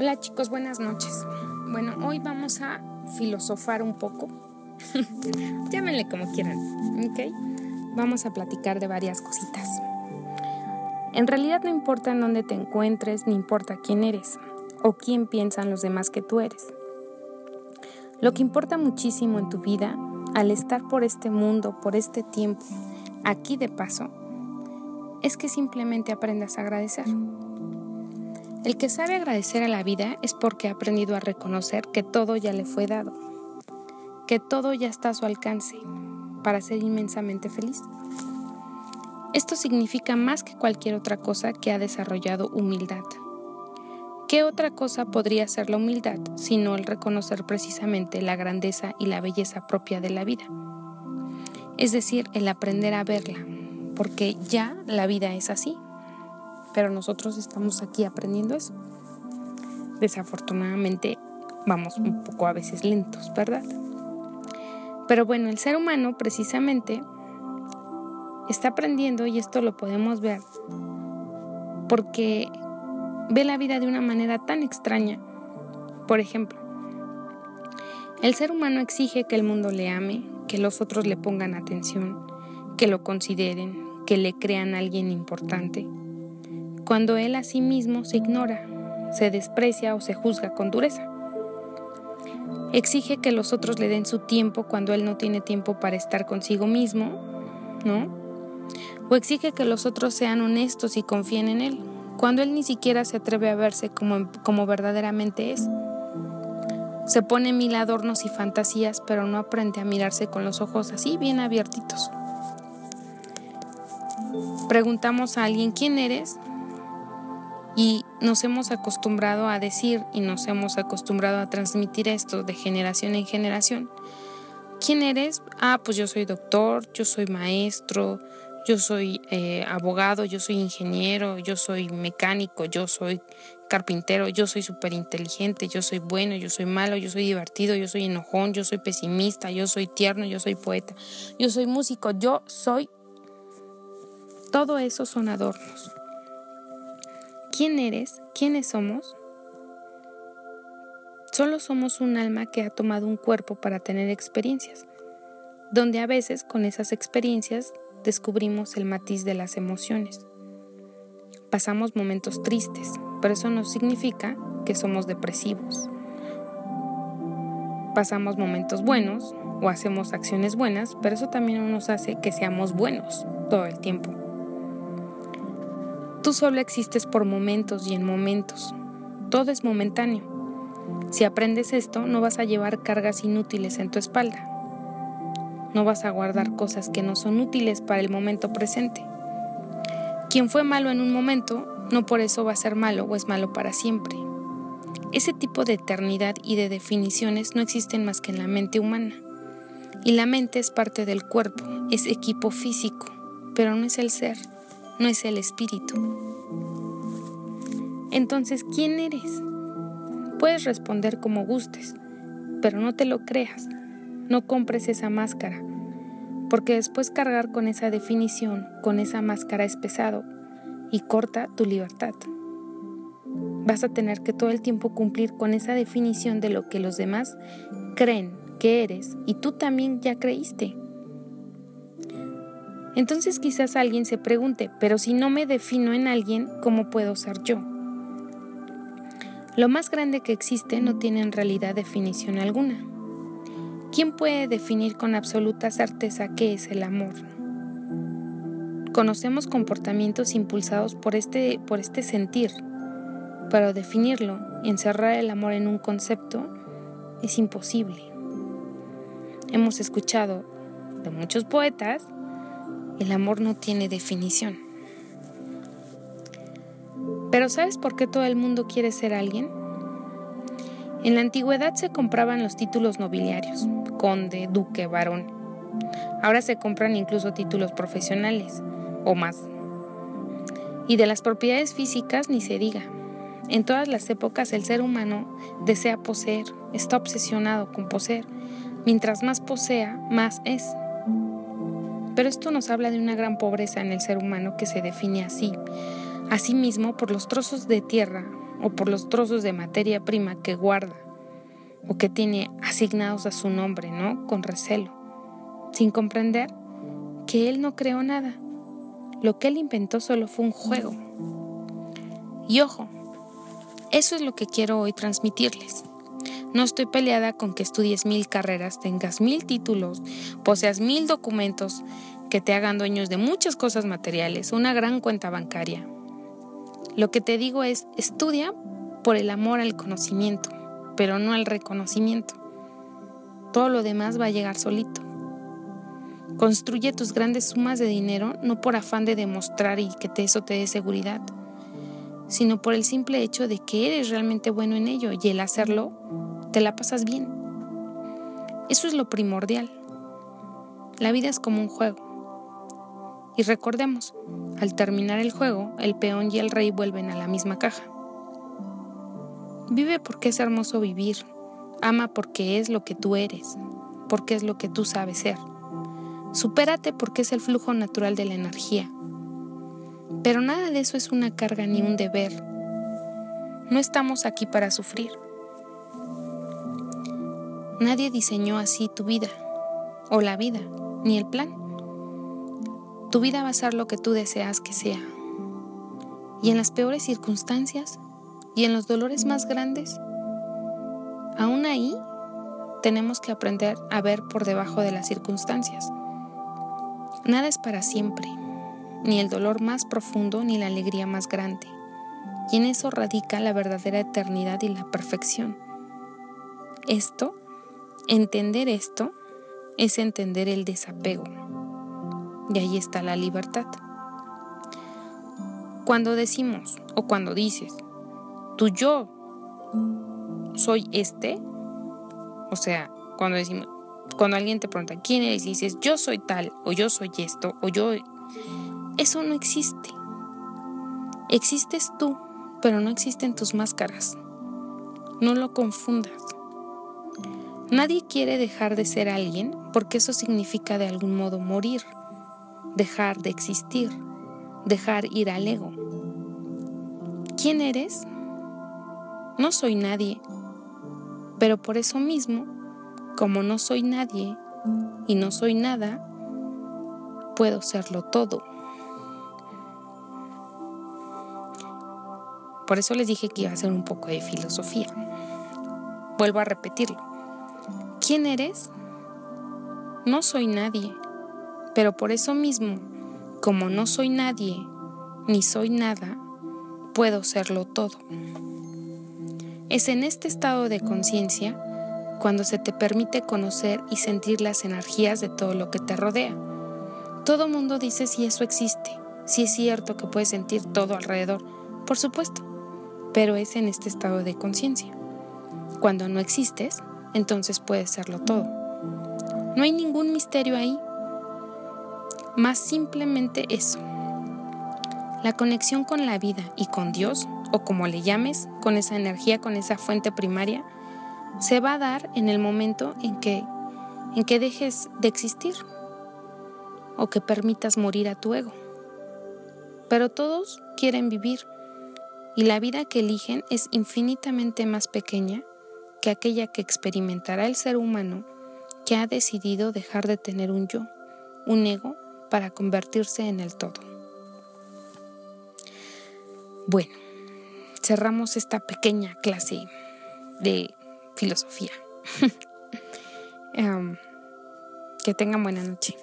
Hola chicos, buenas noches. Bueno, hoy vamos a filosofar un poco. Llámenle como quieran, ¿ok? Vamos a platicar de varias cositas. En realidad no importa en dónde te encuentres, ni importa quién eres o quién piensan los demás que tú eres. Lo que importa muchísimo en tu vida, al estar por este mundo, por este tiempo, aquí de paso, es que simplemente aprendas a agradecer. El que sabe agradecer a la vida es porque ha aprendido a reconocer que todo ya le fue dado, que todo ya está a su alcance para ser inmensamente feliz. Esto significa más que cualquier otra cosa que ha desarrollado humildad. ¿Qué otra cosa podría ser la humildad sino el reconocer precisamente la grandeza y la belleza propia de la vida? Es decir, el aprender a verla, porque ya la vida es así, pero nosotros estamos aquí aprendiendo eso. Desafortunadamente vamos un poco a veces lentos, ¿verdad? Pero bueno, el ser humano precisamente está aprendiendo y esto lo podemos ver porque ve la vida de una manera tan extraña. Por ejemplo, el ser humano exige que el mundo le ame, que los otros le pongan atención, que lo consideren, que le crean alguien importante cuando él a sí mismo se ignora, se desprecia o se juzga con dureza. Exige que los otros le den su tiempo cuando él no tiene tiempo para estar consigo mismo, ¿no? O exige que los otros sean honestos y confíen en él, cuando él ni siquiera se atreve a verse como, como verdaderamente es. Se pone mil adornos y fantasías, pero no aprende a mirarse con los ojos así bien abiertitos. Preguntamos a alguien quién eres y nos hemos acostumbrado a decir y nos hemos acostumbrado a transmitir esto de generación en generación. ¿Quién eres? Ah, pues yo soy doctor, yo soy maestro, yo soy eh, abogado, yo soy ingeniero, yo soy mecánico, yo soy carpintero, yo soy súper inteligente, yo soy bueno, yo soy malo, yo soy divertido, yo soy enojón, yo soy pesimista, yo soy tierno, yo soy poeta, yo soy músico, yo soy... Todo eso son adornos. ¿Quién eres? ¿Quiénes somos? Solo somos un alma que ha tomado un cuerpo para tener experiencias, donde a veces con esas experiencias descubrimos el matiz de las emociones. Pasamos momentos tristes, pero eso no significa que somos depresivos. Pasamos momentos buenos o hacemos acciones buenas, pero eso también no nos hace que seamos buenos todo el tiempo. Tú solo existes por momentos y en momentos. Todo es momentáneo. Si aprendes esto, no vas a llevar cargas inútiles en tu espalda. No vas a guardar cosas que no son útiles para el momento presente. Quien fue malo en un momento, no por eso va a ser malo o es malo para siempre. Ese tipo de eternidad y de definiciones no existen más que en la mente humana. Y la mente es parte del cuerpo, es equipo físico, pero no es el ser no es el espíritu. Entonces, ¿quién eres? Puedes responder como gustes, pero no te lo creas, no compres esa máscara, porque después cargar con esa definición, con esa máscara es pesado y corta tu libertad. Vas a tener que todo el tiempo cumplir con esa definición de lo que los demás creen que eres y tú también ya creíste. Entonces quizás alguien se pregunte, pero si no me defino en alguien, ¿cómo puedo ser yo? Lo más grande que existe no tiene en realidad definición alguna. ¿Quién puede definir con absoluta certeza qué es el amor? Conocemos comportamientos impulsados por este, por este sentir, pero definirlo, encerrar el amor en un concepto, es imposible. Hemos escuchado de muchos poetas el amor no tiene definición. Pero ¿sabes por qué todo el mundo quiere ser alguien? En la antigüedad se compraban los títulos nobiliarios, conde, duque, varón. Ahora se compran incluso títulos profesionales, o más. Y de las propiedades físicas ni se diga. En todas las épocas el ser humano desea poseer, está obsesionado con poseer. Mientras más posea, más es. Pero esto nos habla de una gran pobreza en el ser humano que se define así, asimismo por los trozos de tierra o por los trozos de materia prima que guarda o que tiene asignados a su nombre, ¿no? Con recelo, sin comprender que él no creó nada. Lo que él inventó solo fue un juego. Y ojo, eso es lo que quiero hoy transmitirles. No estoy peleada con que estudies mil carreras, tengas mil títulos, poseas mil documentos que te hagan dueños de muchas cosas materiales, una gran cuenta bancaria. Lo que te digo es, estudia por el amor al conocimiento, pero no al reconocimiento. Todo lo demás va a llegar solito. Construye tus grandes sumas de dinero no por afán de demostrar y que eso te dé seguridad, sino por el simple hecho de que eres realmente bueno en ello y el hacerlo te la pasas bien. Eso es lo primordial. La vida es como un juego. Y recordemos, al terminar el juego, el peón y el rey vuelven a la misma caja. Vive porque es hermoso vivir. Ama porque es lo que tú eres, porque es lo que tú sabes ser. Supérate porque es el flujo natural de la energía. Pero nada de eso es una carga ni un deber. No estamos aquí para sufrir. Nadie diseñó así tu vida, o la vida, ni el plan. Tu vida va a ser lo que tú deseas que sea. Y en las peores circunstancias, y en los dolores más grandes, aún ahí tenemos que aprender a ver por debajo de las circunstancias. Nada es para siempre, ni el dolor más profundo ni la alegría más grande. Y en eso radica la verdadera eternidad y la perfección. Esto, entender esto, es entender el desapego. Y ahí está la libertad. Cuando decimos o cuando dices, tu yo soy este, o sea, cuando decimos, cuando alguien te pregunta quién eres y dices yo soy tal o yo soy esto o yo, eso no existe. Existes tú, pero no existen tus máscaras. No lo confundas. Nadie quiere dejar de ser alguien porque eso significa de algún modo morir, dejar de existir, dejar ir al ego. ¿Quién eres? No soy nadie, pero por eso mismo, como no soy nadie y no soy nada, puedo serlo todo. Por eso les dije que iba a hacer un poco de filosofía. Vuelvo a repetirlo. ¿Quién eres? No soy nadie, pero por eso mismo, como no soy nadie ni soy nada, puedo serlo todo. Es en este estado de conciencia cuando se te permite conocer y sentir las energías de todo lo que te rodea. Todo mundo dice si eso existe, si es cierto que puedes sentir todo alrededor, por supuesto, pero es en este estado de conciencia. Cuando no existes, entonces puedes serlo todo. No hay ningún misterio ahí, más simplemente eso. La conexión con la vida y con Dios o como le llames, con esa energía, con esa fuente primaria, se va a dar en el momento en que, en que dejes de existir o que permitas morir a tu ego. Pero todos quieren vivir y la vida que eligen es infinitamente más pequeña que aquella que experimentará el ser humano que ha decidido dejar de tener un yo, un ego, para convertirse en el todo. Bueno, cerramos esta pequeña clase de filosofía. Em, que tengan buena noche.